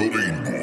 Coringo.